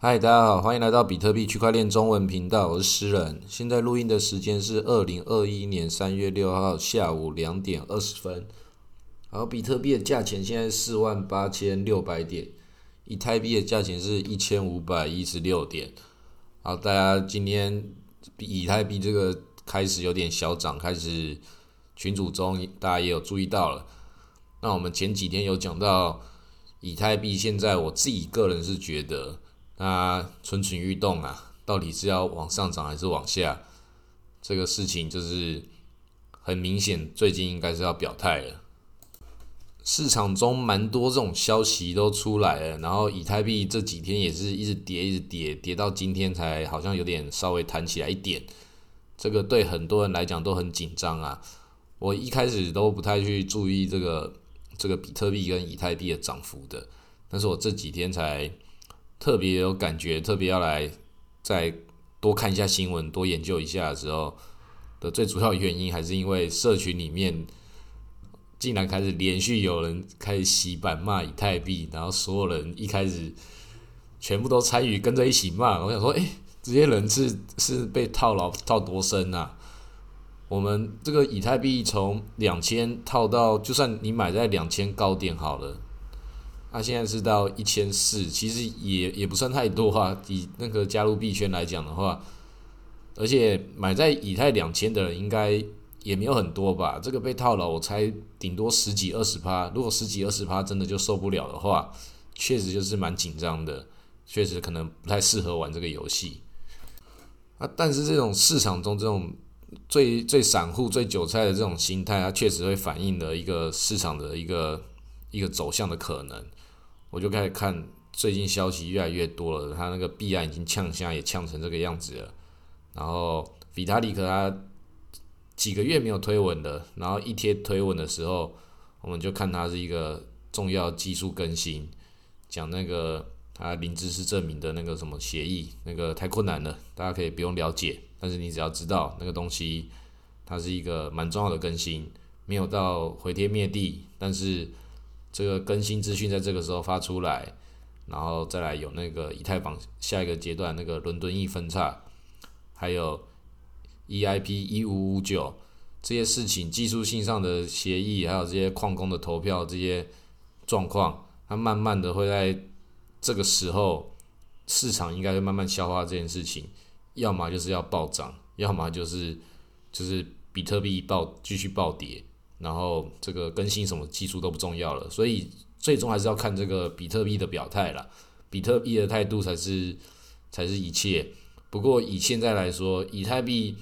嗨，大家好，欢迎来到比特币区块链中文频道，我是诗人。现在录音的时间是二零二一年三月六号下午两点二十分。然后，比特币的价钱现在四万八千六百点，以太币的价钱是一千五百一十六点。好，大家今天以太币这个开始有点小涨，开始群组中大家也有注意到了。那我们前几天有讲到以太币，现在我自己个人是觉得。那蠢蠢欲动啊，到底是要往上涨还是往下？这个事情就是很明显，最近应该是要表态了。市场中蛮多这种消息都出来了，然后以太币这几天也是一直跌，一直跌，跌到今天才好像有点稍微弹起来一点。这个对很多人来讲都很紧张啊。我一开始都不太去注意这个这个比特币跟以太币的涨幅的，但是我这几天才。特别有感觉，特别要来再多看一下新闻，多研究一下的时候的最主要原因，还是因为社群里面竟然开始连续有人开始洗版骂以太币，然后所有人一开始全部都参与跟着一起骂。我想说，哎，这些人是是被套牢套多深啊？我们这个以太币从两千套到，就算你买在两千高点好了。它现在是到一千四，其实也也不算太多哈。以那个加入币圈来讲的话，而且买在以太两千的人应该也没有很多吧。这个被套牢，我猜顶多十几二十趴。如果十几二十趴真的就受不了的话，确实就是蛮紧张的，确实可能不太适合玩这个游戏。啊，但是这种市场中这种最最散户、最韭菜的这种心态，它确实会反映了一个市场的一个一个走向的可能。我就开始看最近消息越来越多了，他那个币安已经呛下也呛成这个样子了。然后比塔里克他几个月没有推文的，然后一贴推文的时候，我们就看他是一个重要技术更新，讲那个他零知识证明的那个什么协议，那个太困难了，大家可以不用了解，但是你只要知道那个东西，它是一个蛮重要的更新，没有到毁天灭地，但是。这个更新资讯在这个时候发出来，然后再来有那个以太坊下一个阶段那个伦敦一分叉，还有 EIP 一五五九这些事情，技术性上的协议，还有这些矿工的投票这些状况，它慢慢的会在这个时候市场应该会慢慢消化这件事情，要么就是要暴涨，要么就是就是比特币暴继续暴跌。然后这个更新什么技术都不重要了，所以最终还是要看这个比特币的表态了，比特币的态度才是才是一切。不过以现在来说，以太币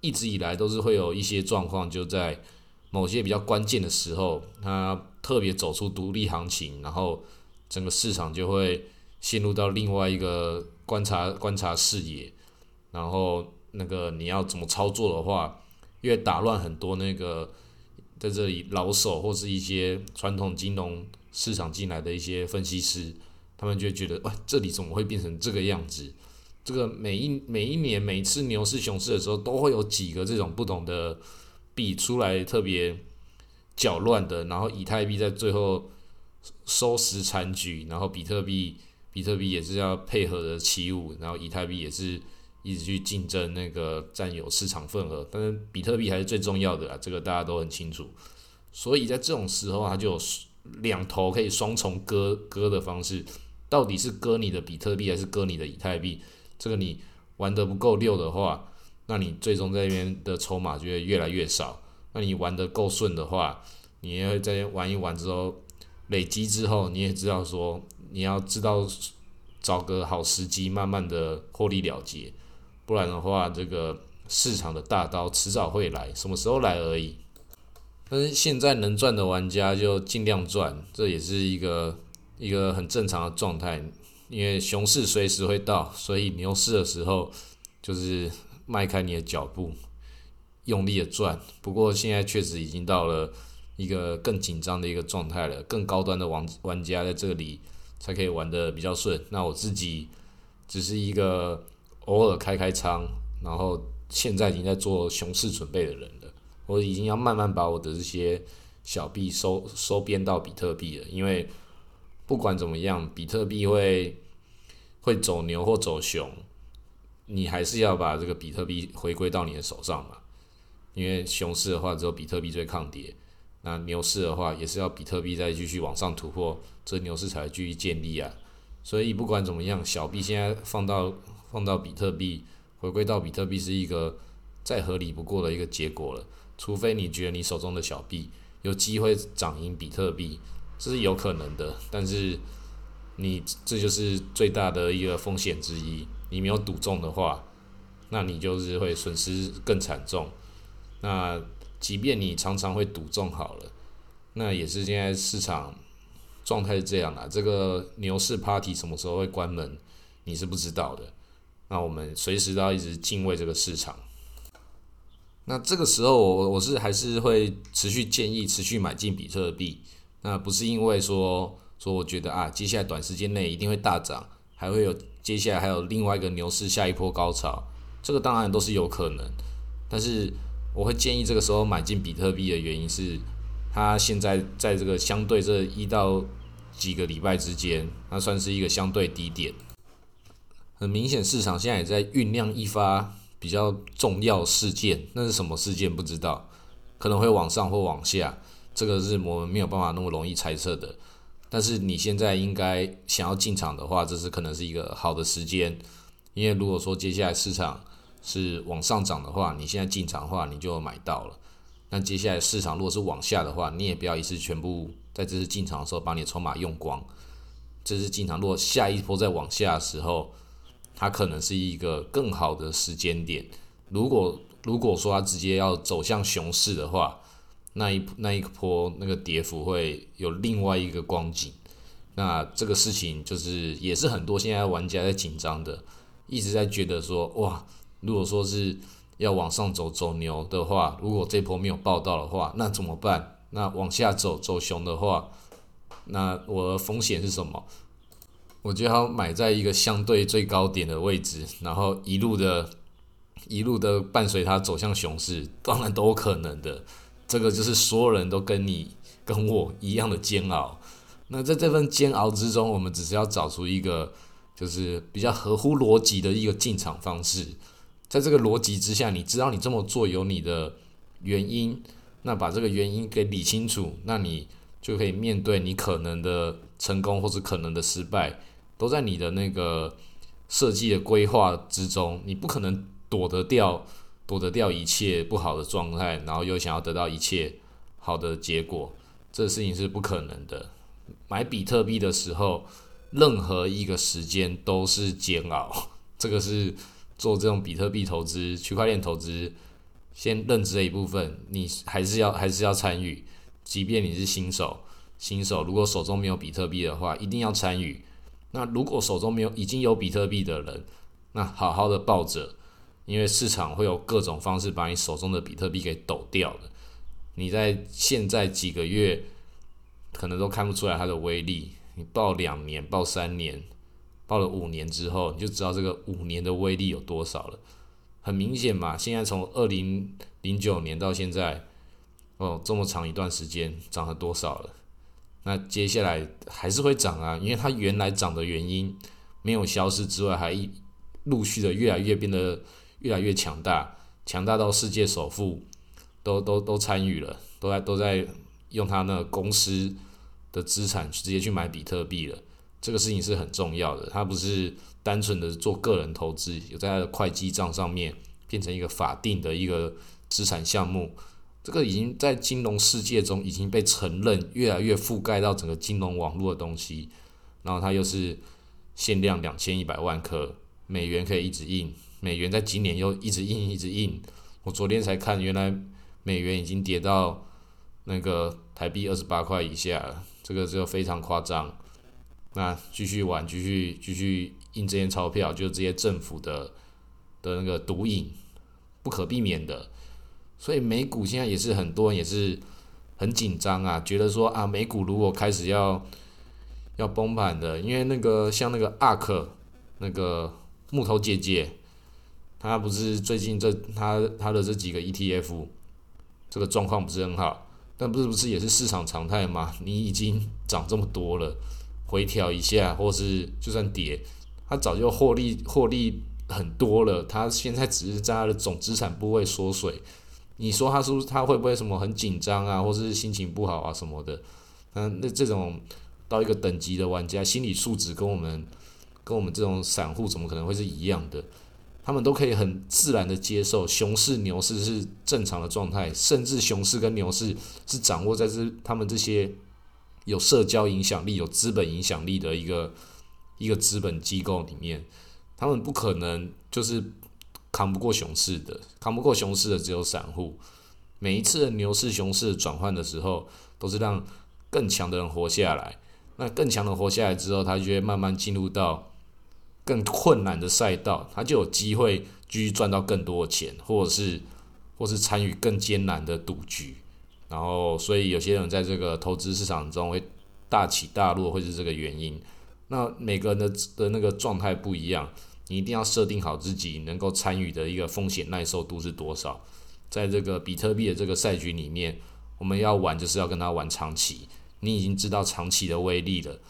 一直以来都是会有一些状况，就在某些比较关键的时候，它特别走出独立行情，然后整个市场就会陷入到另外一个观察观察视野，然后那个你要怎么操作的话，越打乱很多那个。在这里，老手或是一些传统金融市场进来的一些分析师，他们就觉得，哇，这里怎么会变成这个样子？这个每一每一年每次牛市熊市的时候，都会有几个这种不同的币出来，特别搅乱的。然后以太币在最后收拾残局，然后比特币比特币也是要配合的起舞，然后以太币也是。一直去竞争那个占有市场份额，但是比特币还是最重要的啊，这个大家都很清楚。所以在这种时候，它就有两头可以双重割割的方式，到底是割你的比特币还是割你的以太币？这个你玩得不够溜的话，那你最终在那边的筹码就会越来越少。那你玩得够顺的话，你也会在玩一玩之后累积之后，你也知道说你要知道找个好时机，慢慢的获利了结。不然的话，这个市场的大刀迟早会来，什么时候来而已。但是现在能赚的玩家就尽量赚，这也是一个一个很正常的状态。因为熊市随时会到，所以牛市的时候就是迈开你的脚步，用力的赚。不过现在确实已经到了一个更紧张的一个状态了，更高端的玩玩家在这里才可以玩的比较顺。那我自己只是一个。偶尔开开仓，然后现在已经在做熊市准备的人了。我已经要慢慢把我的这些小币收收编到比特币了，因为不管怎么样，比特币会会走牛或走熊，你还是要把这个比特币回归到你的手上嘛。因为熊市的话，只有比特币最抗跌；那牛市的话，也是要比特币再继续往上突破，这牛市才会继续建立啊。所以不管怎么样，小币现在放到碰到比特币，回归到比特币是一个再合理不过的一个结果了。除非你觉得你手中的小币有机会涨赢比特币，这是有可能的。但是你这就是最大的一个风险之一。你没有赌中的话，那你就是会损失更惨重。那即便你常常会赌中好了，那也是现在市场状态是这样的。这个牛市 party 什么时候会关门，你是不知道的。那我们随时都要一直敬畏这个市场。那这个时候，我我是还是会持续建议持续买进比特币。那不是因为说说我觉得啊，接下来短时间内一定会大涨，还会有接下来还有另外一个牛市下一波高潮，这个当然都是有可能。但是我会建议这个时候买进比特币的原因是，它现在在这个相对这一到几个礼拜之间，它算是一个相对低点。很明显，市场现在也在酝酿一发。比较重要事件，那是什么事件不知道，可能会往上或往下，这个是我们没有办法那么容易猜测的。但是你现在应该想要进场的话，这是可能是一个好的时间，因为如果说接下来市场是往上涨的话，你现在进场的话，你就买到了。那接下来市场如果是往下的话，你也不要一次全部在这次进场的时候把你的筹码用光。这是进场，如果下一波再往下的时候。它可能是一个更好的时间点。如果如果说它直接要走向熊市的话，那一那一波那个跌幅会有另外一个光景。那这个事情就是也是很多现在玩家在紧张的，一直在觉得说哇，如果说是要往上走走牛的话，如果这波没有报道的话，那怎么办？那往下走走熊的话，那我的风险是什么？我觉得要买在一个相对最高点的位置，然后一路的、一路的伴随它走向熊市，当然都有可能的。这个就是所有人都跟你、跟我一样的煎熬。那在这份煎熬之中，我们只是要找出一个就是比较合乎逻辑的一个进场方式。在这个逻辑之下，你知道你这么做有你的原因，那把这个原因给理清楚，那你就可以面对你可能的成功或者可能的失败。都在你的那个设计的规划之中，你不可能躲得掉，躲得掉一切不好的状态，然后又想要得到一切好的结果，这事情是不可能的。买比特币的时候，任何一个时间都是煎熬，这个是做这种比特币投资、区块链投资先认知的一部分，你还是要还是要参与，即便你是新手，新手如果手中没有比特币的话，一定要参与。那如果手中没有已经有比特币的人，那好好的抱着，因为市场会有各种方式把你手中的比特币给抖掉的。你在现在几个月可能都看不出来它的威力，你抱两年、抱三年、抱了五年之后，你就知道这个五年的威力有多少了。很明显嘛，现在从二零零九年到现在，哦，这么长一段时间涨了多少了？那接下来还是会涨啊，因为它原来涨的原因没有消失之外，还陆续的越来越变得越来越强大，强大到世界首富都都都参与了，都在都在用他那公司的资产直接去买比特币了。这个事情是很重要的，它不是单纯的做个人投资，有在他的会计账上面变成一个法定的一个资产项目。这个已经在金融世界中已经被承认，越来越覆盖到整个金融网络的东西。然后它又是限量两千一百万颗美元可以一直印，美元在今年又一直印一直印。我昨天才看，原来美元已经跌到那个台币二十八块以下了，这个就非常夸张。那继续玩，继续继续印这些钞票，就是这些政府的的那个毒瘾，不可避免的。所以美股现在也是很多人也是很紧张啊，觉得说啊，美股如果开始要要崩盘的，因为那个像那个 ARK 那个木头姐姐，她不是最近这她她的这几个 ETF 这个状况不是很好，但不是不是也是市场常态吗？你已经涨这么多了，回调一下或是就算跌，它早就获利获利很多了，它现在只是在它的总资产部位缩水。你说他是不是他会不会什么很紧张啊，或是心情不好啊什么的？嗯，那这种到一个等级的玩家，心理素质跟我们跟我们这种散户怎么可能会是一样的？他们都可以很自然的接受熊市、牛市是正常的状态，甚至熊市跟牛市是掌握在这他们这些有社交影响力、有资本影响力的一个一个资本机构里面，他们不可能就是扛不过熊市的，扛不过熊市的只有散户。每一次的牛市、熊市转换的时候，都是让更强的人活下来。那更强的活下来之后，他就会慢慢进入到。更困难的赛道，他就有机会继续赚到更多的钱，或者是，或是参与更艰难的赌局。然后，所以有些人在这个投资市场中会大起大落，会是这个原因。那每个人的的那个状态不一样，你一定要设定好自己能够参与的一个风险耐受度是多少。在这个比特币的这个赛局里面，我们要玩就是要跟他玩长期。你已经知道长期的威力了。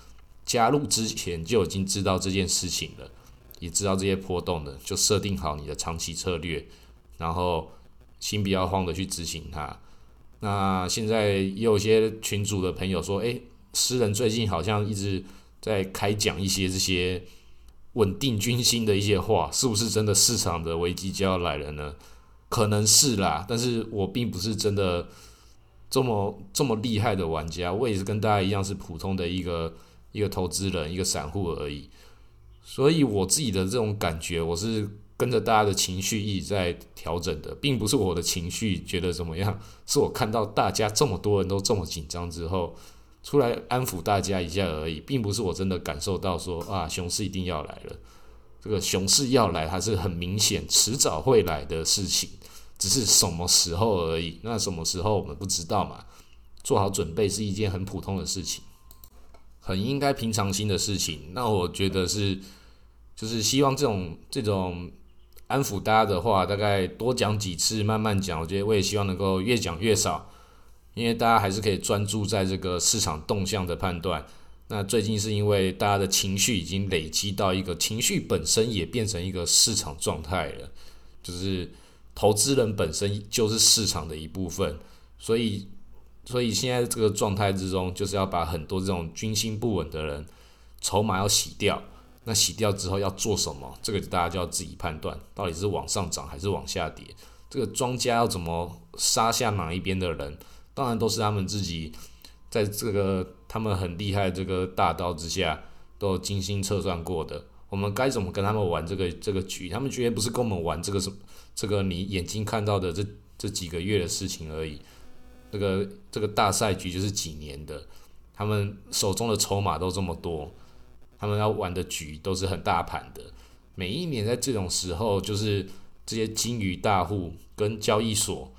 加入之前就已经知道这件事情了，也知道这些波动的，就设定好你的长期策略，然后心不要慌的去执行它。那现在也有些群主的朋友说，诶，诗人最近好像一直在开讲一些这些稳定军心的一些话，是不是真的市场的危机就要来了呢？可能是啦，但是我并不是真的这么这么厉害的玩家，我也是跟大家一样是普通的一个。一个投资人，一个散户而已，所以我自己的这种感觉，我是跟着大家的情绪一直在调整的，并不是我的情绪觉得怎么样，是我看到大家这么多人都这么紧张之后，出来安抚大家一下而已，并不是我真的感受到说啊，熊市一定要来了，这个熊市要来还是很明显，迟早会来的事情，只是什么时候而已。那什么时候我们不知道嘛？做好准备是一件很普通的事情。很应该平常心的事情，那我觉得是，就是希望这种这种安抚大家的话，大概多讲几次，慢慢讲。我觉得我也希望能够越讲越少，因为大家还是可以专注在这个市场动向的判断。那最近是因为大家的情绪已经累积到一个情绪本身也变成一个市场状态了，就是投资人本身就是市场的一部分，所以。所以现在这个状态之中，就是要把很多这种军心不稳的人筹码要洗掉。那洗掉之后要做什么？这个大家就要自己判断，到底是往上涨还是往下跌。这个庄家要怎么杀下哪一边的人？当然都是他们自己在这个他们很厉害这个大刀之下都精心测算过的。我们该怎么跟他们玩这个这个局？他们绝对不是跟我们玩这个什么这个你眼睛看到的这这几个月的事情而已。这个这个大赛局就是几年的，他们手中的筹码都这么多，他们要玩的局都是很大盘的。每一年在这种时候，就是这些金鱼大户跟交易所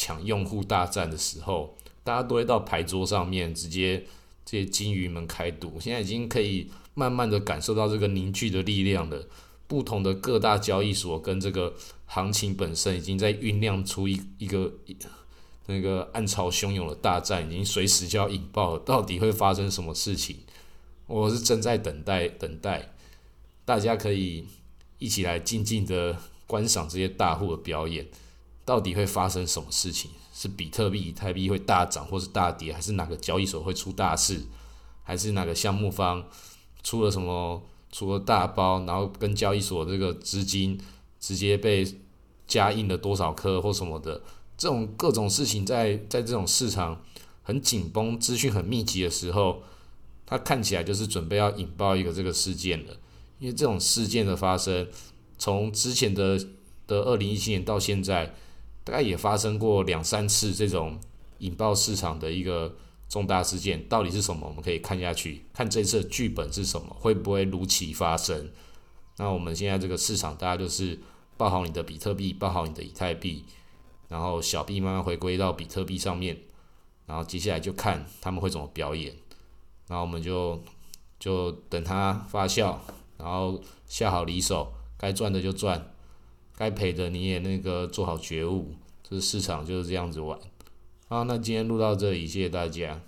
抢用户大战的时候，大家都会到牌桌上面直接这些金鱼们开赌。现在已经可以慢慢的感受到这个凝聚的力量了。不同的各大交易所跟这个行情本身已经在酝酿出一一个。那个暗潮汹涌的大战已经随时就要引爆了，到底会发生什么事情？我是正在等待，等待大家可以一起来静静的观赏这些大户的表演，到底会发生什么事情？是比特币、以太币会大涨，或是大跌，还是哪个交易所会出大事？还是哪个项目方出了什么出了大包，然后跟交易所这个资金直接被加印了多少颗或什么的？这种各种事情在在这种市场很紧绷、资讯很密集的时候，它看起来就是准备要引爆一个这个事件了。因为这种事件的发生，从之前的的二零一七年到现在，大概也发生过两三次这种引爆市场的一个重大事件。到底是什么？我们可以看下去，看这次剧本是什么，会不会如期发生？那我们现在这个市场，大家就是报好你的比特币，报好你的以太币。然后小币慢慢回归到比特币上面，然后接下来就看他们会怎么表演，然后我们就就等它发酵，然后下好离手，该赚的就赚，该赔的你也那个做好觉悟，这市场就是这样子玩。好，那今天录到这里，谢谢大家。